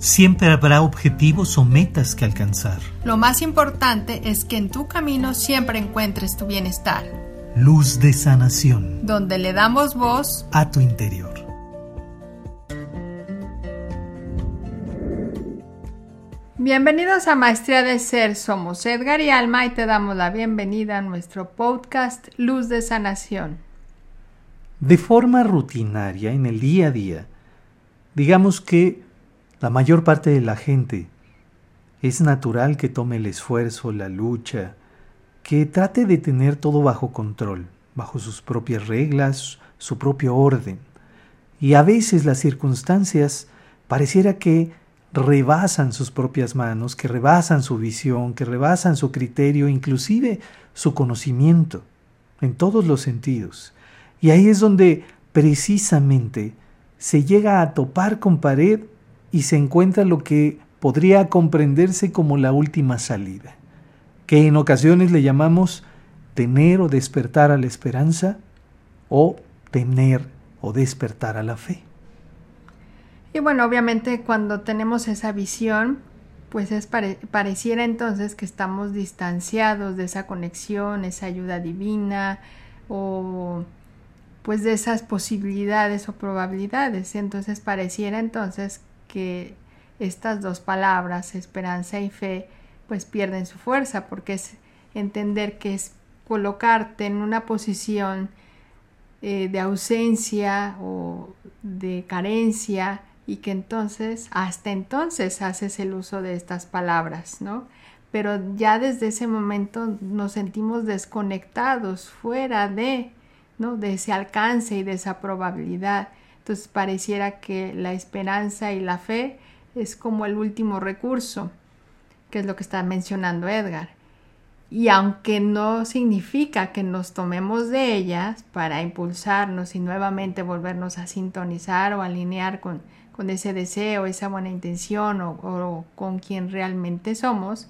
Siempre habrá objetivos o metas que alcanzar. Lo más importante es que en tu camino siempre encuentres tu bienestar. Luz de sanación. Donde le damos voz a tu interior. Bienvenidos a Maestría de Ser. Somos Edgar y Alma y te damos la bienvenida a nuestro podcast Luz de Sanación. De forma rutinaria, en el día a día, digamos que la mayor parte de la gente es natural que tome el esfuerzo, la lucha, que trate de tener todo bajo control, bajo sus propias reglas, su propio orden. Y a veces las circunstancias pareciera que rebasan sus propias manos, que rebasan su visión, que rebasan su criterio, inclusive su conocimiento, en todos los sentidos. Y ahí es donde precisamente se llega a topar con pared y se encuentra lo que podría comprenderse como la última salida, que en ocasiones le llamamos tener o despertar a la esperanza o tener o despertar a la fe. Y bueno, obviamente cuando tenemos esa visión, pues es pareciera entonces que estamos distanciados de esa conexión, esa ayuda divina o pues de esas posibilidades o probabilidades. Entonces pareciera entonces que estas dos palabras, esperanza y fe, pues pierden su fuerza, porque es entender que es colocarte en una posición eh, de ausencia o de carencia y que entonces, hasta entonces haces el uso de estas palabras, ¿no? Pero ya desde ese momento nos sentimos desconectados, fuera de, ¿no? De ese alcance y de esa probabilidad. Entonces pareciera que la esperanza y la fe es como el último recurso, que es lo que está mencionando Edgar. Y aunque no significa que nos tomemos de ellas para impulsarnos y nuevamente volvernos a sintonizar o alinear con, con ese deseo, esa buena intención o, o, con quien realmente somos,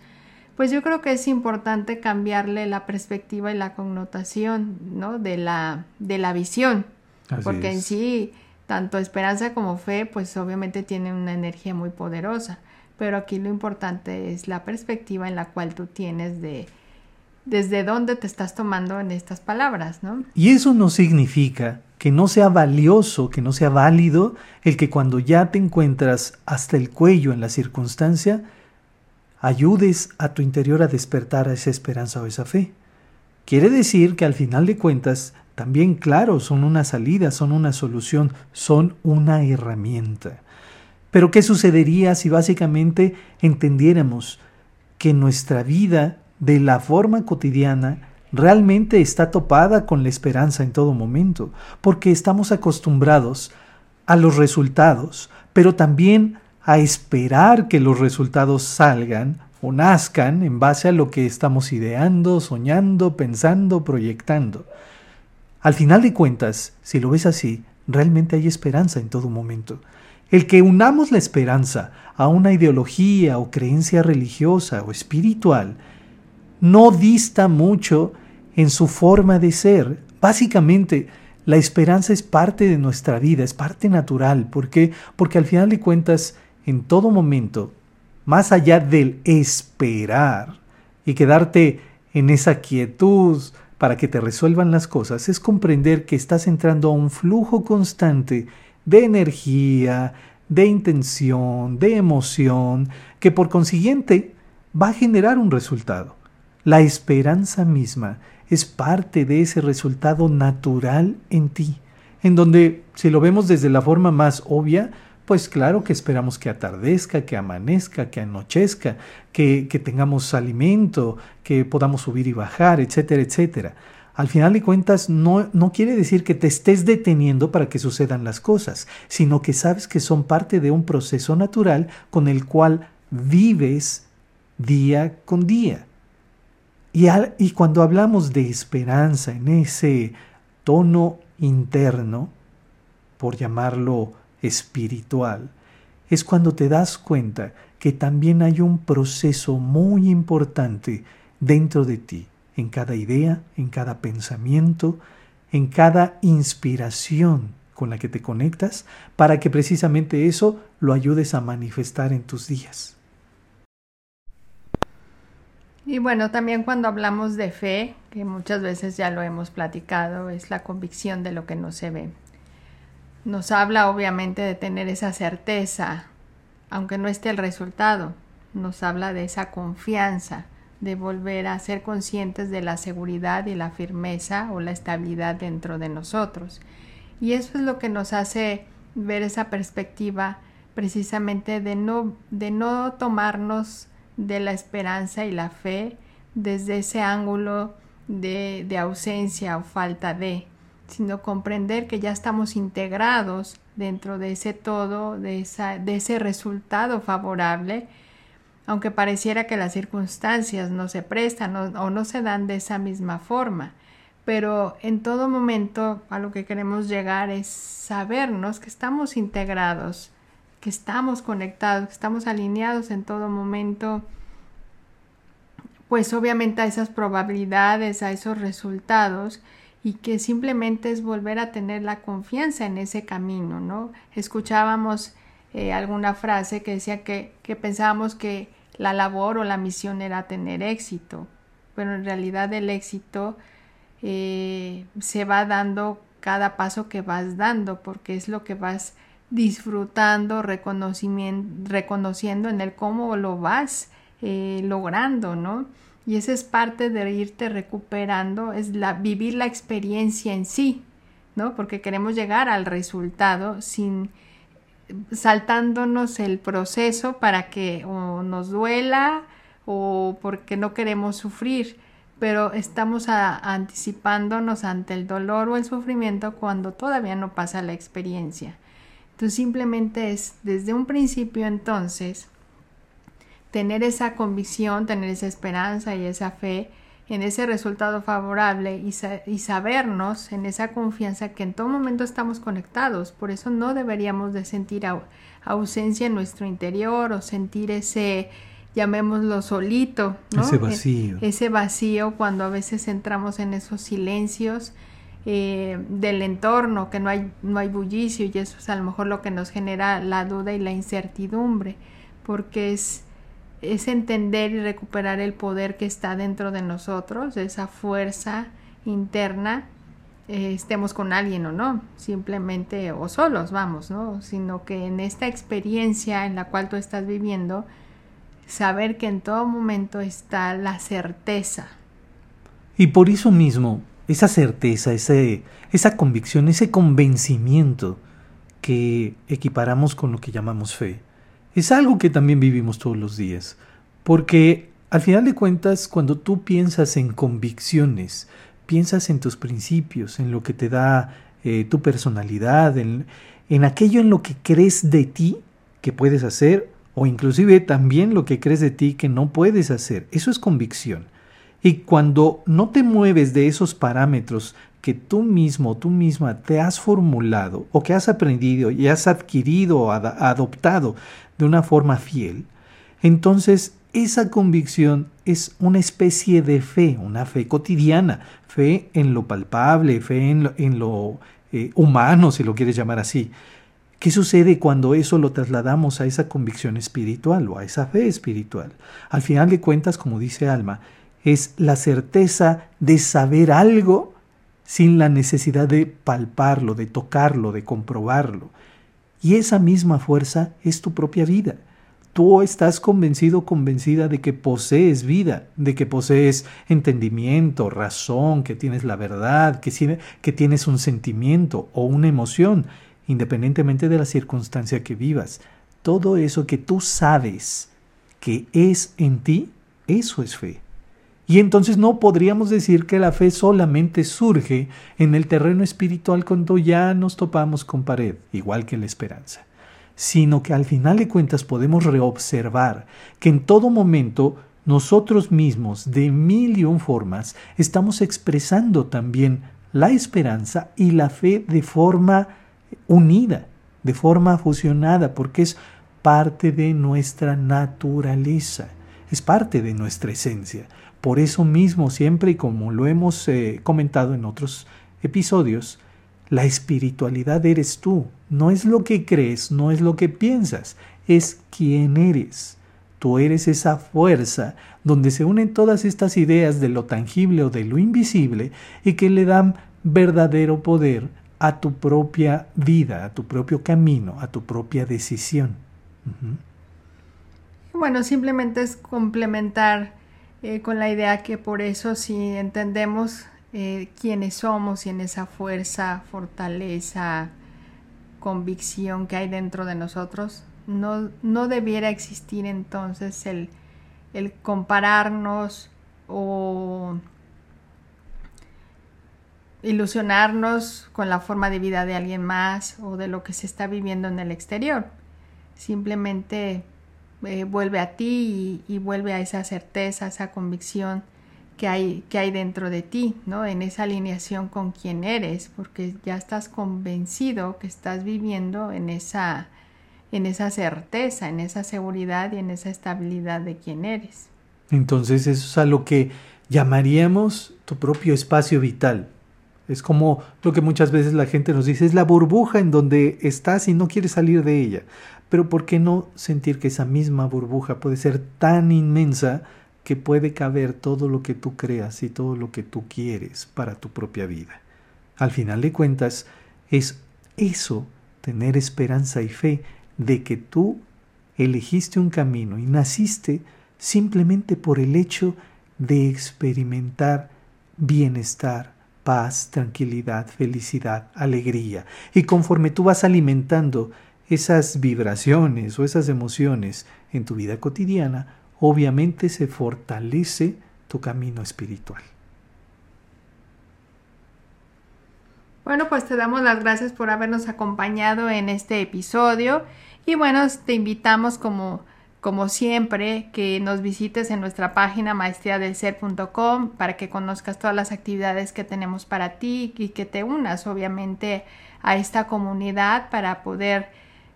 pues yo creo que es importante cambiarle la perspectiva y la connotación ¿no? de, la, de la visión. porque en sí tanto esperanza como fe, pues obviamente tienen una energía muy poderosa, pero aquí lo importante es la perspectiva en la cual tú tienes de desde dónde te estás tomando en estas palabras, ¿no? Y eso no significa que no sea valioso, que no sea válido el que cuando ya te encuentras hasta el cuello en la circunstancia, ayudes a tu interior a despertar a esa esperanza o esa fe. Quiere decir que al final de cuentas también, claro, son una salida, son una solución, son una herramienta. Pero ¿qué sucedería si básicamente entendiéramos que nuestra vida de la forma cotidiana realmente está topada con la esperanza en todo momento? Porque estamos acostumbrados a los resultados, pero también a esperar que los resultados salgan o nazcan en base a lo que estamos ideando, soñando, pensando, proyectando. Al final de cuentas, si lo ves así, realmente hay esperanza en todo momento. El que unamos la esperanza a una ideología o creencia religiosa o espiritual no dista mucho en su forma de ser. Básicamente, la esperanza es parte de nuestra vida, es parte natural. ¿Por qué? Porque al final de cuentas, en todo momento, más allá del esperar y quedarte en esa quietud, para que te resuelvan las cosas es comprender que estás entrando a un flujo constante de energía, de intención, de emoción, que por consiguiente va a generar un resultado. La esperanza misma es parte de ese resultado natural en ti, en donde, si lo vemos desde la forma más obvia, pues claro que esperamos que atardezca, que amanezca, que anochezca, que, tengamos alimento, que podamos subir y bajar, etcétera, etcétera. Al final de cuentas, no, no, quiere decir que te estés deteniendo para que sucedan las cosas, sino que sabes que son parte de un proceso natural con el cual vives día con día. Y, y cuando hablamos de esperanza en ese tono interno, por llamarlo espiritual, es cuando te das cuenta que también hay un proceso muy importante dentro de ti, en cada idea, en cada pensamiento, en cada inspiración con la que te conectas para que precisamente eso lo ayudes a manifestar en tus días. Y bueno, también cuando hablamos de fe, que muchas veces ya lo hemos platicado, es la convicción de lo que no se ve. Nos habla obviamente de tener esa certeza, aunque no esté el resultado, nos habla de esa confianza, de volver a ser conscientes de la seguridad y la firmeza o la estabilidad dentro de nosotros. Y eso es lo que nos hace ver esa perspectiva precisamente de no, de no tomarnos de la esperanza y la fe desde ese ángulo de, de ausencia o falta de, sino comprender que ya estamos integrados dentro de ese todo, de, esa, de ese resultado favorable, aunque pareciera que las circunstancias no se prestan o, no se dan de esa misma forma. Pero en todo momento a lo que queremos llegar es sabernos que estamos integrados, que estamos conectados, que estamos alineados en todo momento, pues obviamente a esas probabilidades, a esos resultados y que simplemente es volver a tener la confianza en ese camino, ¿no? Escuchábamos eh, alguna frase que decía que, que pensábamos que la labor o la misión era tener éxito, pero en realidad el éxito eh, se va dando cada paso que vas dando, porque es lo que vas disfrutando, reconociendo en el cómo lo vas eh, logrando, ¿no? Y esa es parte de irte recuperando, es la, vivir la experiencia en sí, ¿no? Porque queremos llegar al resultado sin saltándonos el proceso para que o nos duela o porque no queremos sufrir, pero estamos anticipándonos ante el dolor o el sufrimiento cuando todavía no pasa la experiencia. Entonces simplemente es desde un principio entonces tener esa convicción, tener esa esperanza y esa fe en ese resultado favorable y, y, sabernos en esa confianza que en todo momento estamos conectados. Por eso no deberíamos de sentir ausencia en nuestro interior o sentir ese, llamémoslo solito, Ese vacío. ese vacío cuando a veces entramos en esos silencios eh, del entorno, que no hay, no hay bullicio y eso es a lo mejor lo que nos genera la duda y la incertidumbre, porque es es entender y recuperar el poder que está dentro de nosotros, esa fuerza interna, eh, estemos con alguien o no, simplemente o solos, vamos, ¿no? Sino que en esta experiencia en la cual tú estás viviendo, saber que en todo momento está la certeza. Y por eso mismo, esa certeza, ese, esa convicción, ese convencimiento que equiparamos con lo que llamamos fe, es algo que también vivimos todos los días. Porque al final de cuentas, cuando tú piensas en convicciones, piensas en tus principios, en lo que te da eh, tu personalidad, en, en aquello en lo que crees de ti que puedes hacer, o inclusive también lo que crees de ti que no puedes hacer. Eso es convicción. Y cuando no te mueves de esos parámetros que tú mismo, tú misma te has formulado o que has aprendido y has adquirido o adoptado de una forma fiel, entonces esa convicción es una especie de fe, una fe cotidiana, fe en lo palpable, fe en lo, eh, humano, si lo quieres llamar así. ¿Qué sucede cuando eso lo trasladamos a esa convicción espiritual o a esa fe espiritual? Al final de cuentas, como dice Alma, es la certeza de saber algo sin la necesidad de palparlo, de tocarlo, de comprobarlo. Y esa misma fuerza es tu propia vida. Tú estás convencido, convencida de que posees vida, de que posees entendimiento, razón, que tienes la verdad, que, que tienes un sentimiento o una emoción, independientemente de la circunstancia que vivas. Todo eso que tú sabes que es en ti, eso es fe. Y entonces no podríamos decir que la fe solamente surge en el terreno espiritual cuando ya nos topamos con pared, igual que la esperanza, sino que al final de cuentas podemos reobservar que en todo momento nosotros mismos, de mil y un formas, estamos expresando también la esperanza y la fe de forma unida, de forma fusionada, porque es parte de nuestra naturaleza, es parte de nuestra esencia. Por eso mismo, siempre y como lo hemos eh, comentado en otros episodios, La espiritualidad eres tú, no es lo que crees, no es lo que piensas, es quién eres. Tú eres esa fuerza donde se unen todas estas ideas de lo tangible o de lo invisible y que le dan verdadero poder a tu propia vida, a tu propio camino, a tu propia decisión. Bueno, simplemente es complementar eh, con la idea que por eso si entendemos eh, quiénes somos y en esa fuerza, fortaleza, convicción que hay dentro de nosotros, no, no debiera existir entonces el, el compararnos o ilusionarnos con la forma de vida de alguien más o de lo que se está viviendo en el exterior. Simplemente eh, vuelve a ti y, vuelve a esa certeza, esa convicción que hay, que hay dentro de ti, ¿no? En esa alineación con quien eres, porque ya estás convencido que estás viviendo en esa, en esa certeza, en esa seguridad y en esa estabilidad de quien eres. Entonces eso es a lo que llamaríamos tu propio espacio vital, es como lo que muchas veces la gente nos dice, es la burbuja en donde estás y no quieres salir de ella. Pero ¿por qué no sentir que esa misma burbuja puede ser tan inmensa que puede caber todo lo que tú creas y todo lo que tú quieres para tu propia vida? Al final de cuentas, es eso, tener esperanza y fe de que tú elegiste un camino y naciste simplemente por el hecho de experimentar bienestar, paz, tranquilidad, felicidad, alegría. Y conforme tú vas alimentando esas vibraciones o esas emociones en tu vida cotidiana, obviamente se fortalece tu camino espiritual. Bueno, pues te damos las gracias por habernos acompañado en este episodio y bueno, te invitamos como como siempre, que nos visites en nuestra página maestriadelser.com para que conozcas todas las actividades que tenemos para ti y que te unas obviamente a esta comunidad para poder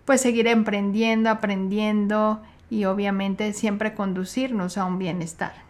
pues seguir emprendiendo, aprendiendo y obviamente siempre conducirnos a un bienestar.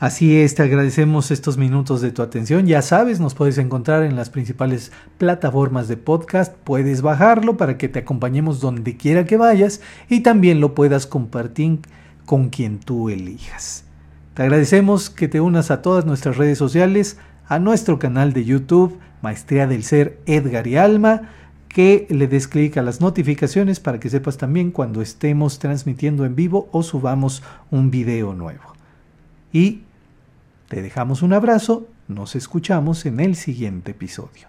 Así es, te agradecemos estos minutos de tu atención. Ya sabes, nos puedes encontrar en las principales plataformas de podcast. Puedes bajarlo para que te acompañemos donde quiera que vayas y también lo puedas compartir con quien tú elijas. Te agradecemos que te unas a todas nuestras redes sociales, a nuestro canal de YouTube, Maestría del Ser Edgar y Alma, que le des clic a las notificaciones para que sepas también cuando estemos transmitiendo en vivo o subamos un video nuevo. Y te dejamos un abrazo, nos escuchamos en el siguiente episodio.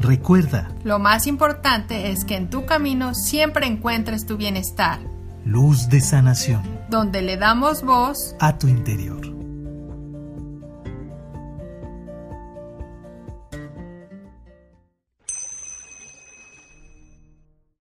Recuerda, lo más importante es que en tu camino siempre encuentres tu bienestar. Luz de sanación. Donde le damos voz a tu interior.